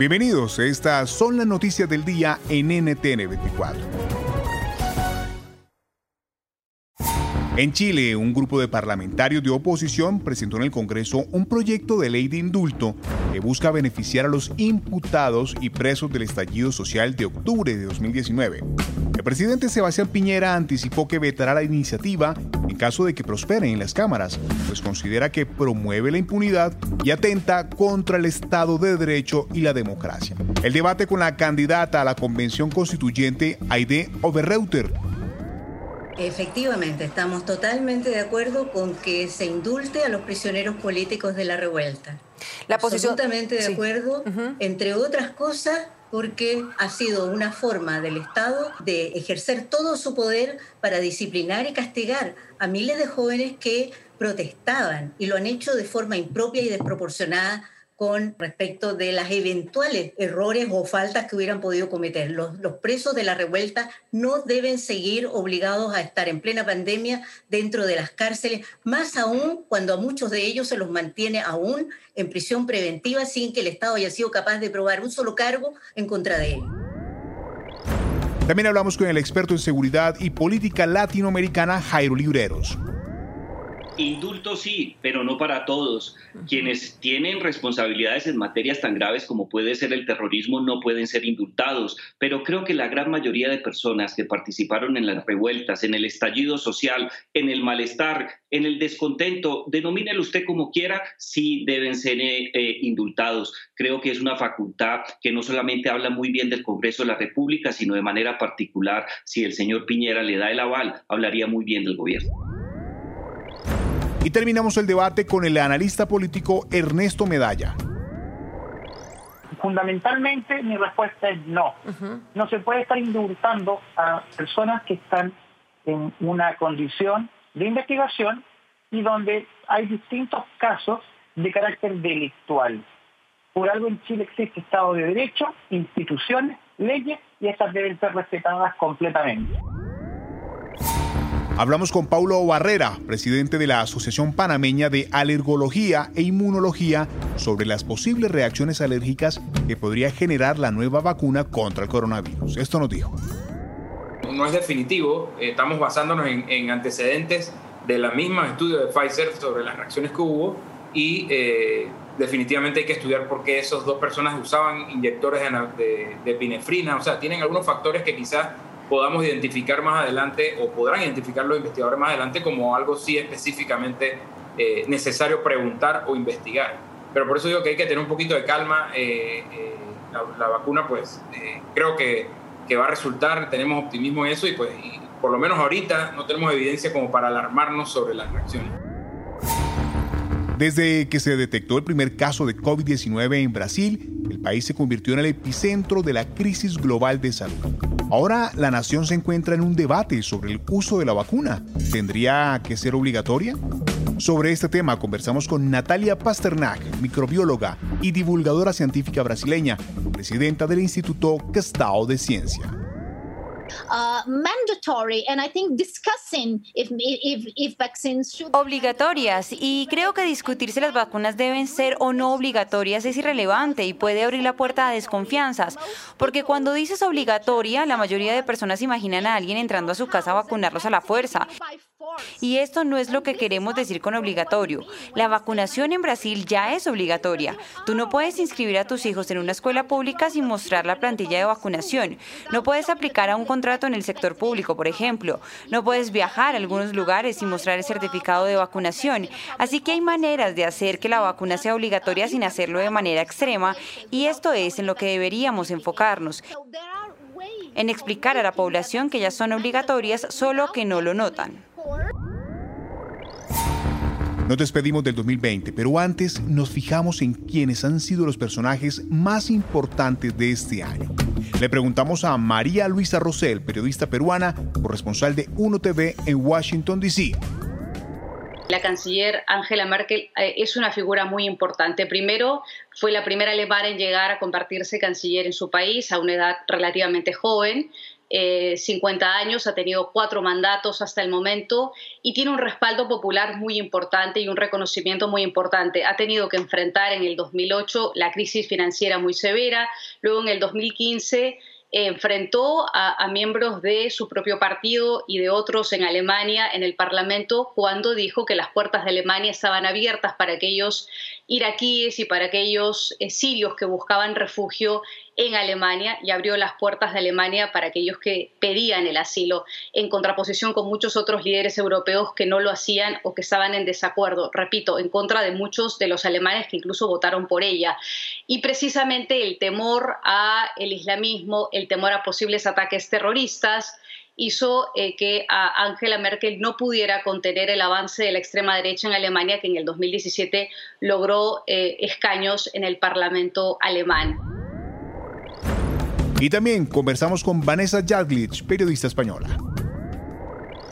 Bienvenidos, estas son las noticias del día en NTN 24. En Chile, un grupo de parlamentarios de oposición presentó en el Congreso un proyecto de ley de indulto que busca beneficiar a los imputados y presos del estallido social de octubre de 2019. El presidente Sebastián Piñera anticipó que vetará la iniciativa caso de que prospere en las cámaras, pues considera que promueve la impunidad y atenta contra el Estado de Derecho y la democracia. El debate con la candidata a la Convención Constituyente, Aide Oberreuter, Efectivamente, estamos totalmente de acuerdo con que se indulte a los prisioneros políticos de la revuelta. La posición, Absolutamente de acuerdo, entre otras cosas, porque ha sido una forma del Estado de ejercer todo su poder para disciplinar y castigar a miles de jóvenes que protestaban y lo han hecho de forma impropia y desproporcionada con respecto de las eventuales errores o faltas que hubieran podido cometer. Los, presos de la revuelta no deben seguir obligados a estar en plena pandemia dentro de las cárceles, más aún cuando a muchos de ellos se los mantiene aún en prisión preventiva sin que el Estado haya sido capaz de probar un solo cargo en contra de ellos. También hablamos con el experto en seguridad y política latinoamericana Jairo Libreros. Indulto sí, pero no para todos. Quienes tienen responsabilidades en materias tan graves como puede ser el terrorismo no pueden ser indultados, pero creo que la gran mayoría de personas que participaron en las revueltas, en el estallido social, en el malestar, en el descontento, denomínelo usted como quiera, sí deben ser eh, eh, indultados. Creo que es una facultad que no solamente habla muy bien del Congreso de la República, sino de manera particular, si el señor Piñera le da el aval, hablaría muy bien del gobierno. Y terminamos el debate con el analista político Ernesto Medalla. Fundamentalmente mi respuesta es no. No se puede estar indultando a personas que están en una condición de investigación y donde hay distintos casos de carácter delictual. Por algo en Chile existe Estado de Derecho, instituciones, leyes y estas deben ser respetadas completamente. Hablamos con Paulo Barrera, presidente de la Asociación Panameña de Alergología e Inmunología, sobre las posibles reacciones alérgicas que podría generar la nueva vacuna contra el coronavirus. Esto nos dijo. No es definitivo, estamos basándonos en, antecedentes de la misma estudio de Pfizer sobre las reacciones que hubo y eh, definitivamente hay que estudiar por qué esas dos personas usaban inyectores de, de, de epinefrina, o sea, tienen algunos factores que quizás podamos identificar más adelante o podrán identificar los investigadores más adelante como algo sí específicamente eh, necesario preguntar o investigar. Pero por eso digo que hay que tener un poquito de calma. Eh, eh, la, vacuna, pues creo que, que, va a resultar, tenemos optimismo en eso y pues por lo menos ahorita no tenemos evidencia como para alarmarnos sobre las reacciones. Desde que se detectó el primer caso de COVID-19 en Brasil, el país se convirtió en el epicentro de la crisis global de salud. Ahora la nación se encuentra en un debate sobre el uso de la vacuna. ¿Tendría que ser obligatoria? Sobre este tema conversamos con Natalia Pasternak, microbióloga y divulgadora científica brasileña, presidenta del Instituto Castao de Ciencia. Obligatorias y creo que discutir si las vacunas deben ser o no obligatorias es irrelevante y puede abrir la puerta a desconfianzas, porque cuando dices obligatoria, la mayoría de personas imaginan a alguien entrando a su casa a vacunarlos a la fuerza. Y esto no es lo que queremos decir con obligatorio. La vacunación en Brasil ya es obligatoria. Tú no puedes inscribir a tus hijos en una escuela pública sin mostrar la plantilla de vacunación. No puedes aplicar a un contrato en el sector público, por ejemplo. No puedes viajar a algunos lugares sin mostrar el certificado de vacunación. Así que hay maneras de hacer que la vacuna sea obligatoria sin hacerlo de manera extrema y esto es en lo que deberíamos enfocarnos en explicar a la población que ya son obligatorias, solo que no lo notan. Nos despedimos del 2020, pero antes nos fijamos en quiénes han sido los personajes más importantes de este año. Le preguntamos a María Luisa Rosell, periodista peruana, corresponsal de UNO TV en Washington, D.C. La canciller Angela Merkel eh, es una figura muy importante. Primero, fue la primera alemana en llegar a convertirse canciller en su país a una edad relativamente joven. 50 eh, años, ha tenido cuatro mandatos hasta el momento y tiene un respaldo popular muy importante y un reconocimiento muy importante. Ha tenido que enfrentar en el 2008 la crisis financiera muy severa, luego en el 2015 enfrentó a, miembros de su propio partido y de otros en Alemania en el Parlamento cuando dijo que las puertas de Alemania estaban abiertas para aquellos iraquíes y para aquellos eh, sirios que buscaban refugio en Alemania y abrió las puertas de Alemania para aquellos que pedían el asilo, en contraposición con muchos otros líderes europeos que no lo hacían o que estaban en desacuerdo, repito, en contra de muchos de los alemanes que incluso votaron por ella. Y precisamente el temor a el islamismo, el temor a posibles ataques terroristas, hizo eh, que a Angela Merkel no pudiera contener el avance de la extrema derecha en Alemania, que en el 2017 logró eh, escaños en el Parlamento alemán. Y también conversamos con Vanessa Jaglich, periodista española.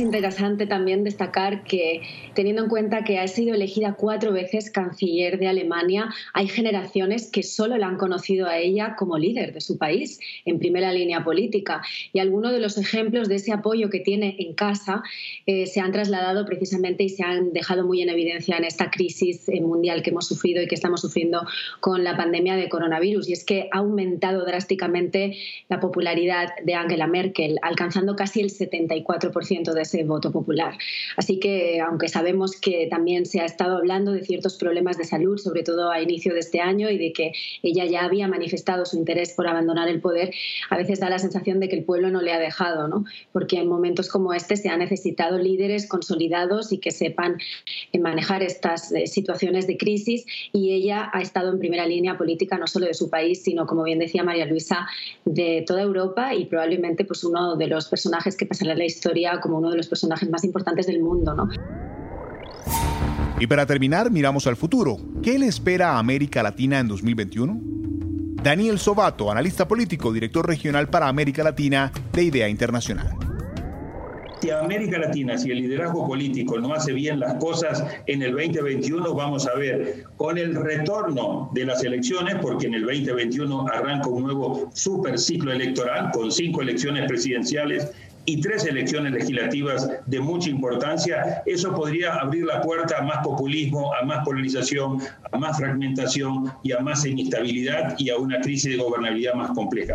Es interesante también destacar que, teniendo en cuenta que ha sido elegida cuatro veces canciller de Alemania, hay generaciones que solo la han conocido a ella como líder de su país, en primera línea política. Y algunos de los ejemplos de ese apoyo que tiene en casa eh, se han trasladado precisamente y se han dejado muy en evidencia en esta crisis eh, mundial que hemos sufrido y que estamos sufriendo con la pandemia de coronavirus. Y es que ha aumentado drásticamente la popularidad de Angela Merkel, alcanzando casi el 74% de ese voto popular. Así que, aunque sabemos que también se ha estado hablando de ciertos problemas de salud, sobre todo a inicio de este año, y de que ella ya había manifestado su interés por abandonar el poder, a veces da la sensación de que el pueblo no le ha dejado, ¿no? porque en momentos como este se ha necesitado líderes consolidados y que sepan manejar estas eh, situaciones de crisis, y ella ha estado en primera línea política no solo de su país, sino, como bien decía María Luisa, de toda Europa y probablemente pues, uno de los personajes que pasará la historia como uno de los personajes más importantes del mundo. ¿no? Y para terminar, miramos al futuro. ¿Qué le espera a América Latina en 2021? Daniel Sobato, analista político, director regional para América Latina de Idea Internacional. Si América Latina, si el liderazgo político no hace bien las cosas en el 2021, vamos a ver con el retorno de las elecciones, porque en el 2021 arranca un nuevo super ciclo electoral con cinco elecciones presidenciales y tres elecciones legislativas de mucha importancia, eso podría abrir la puerta a más populismo, a más polarización, a más fragmentación y a más inestabilidad y a una crisis de gobernabilidad más compleja.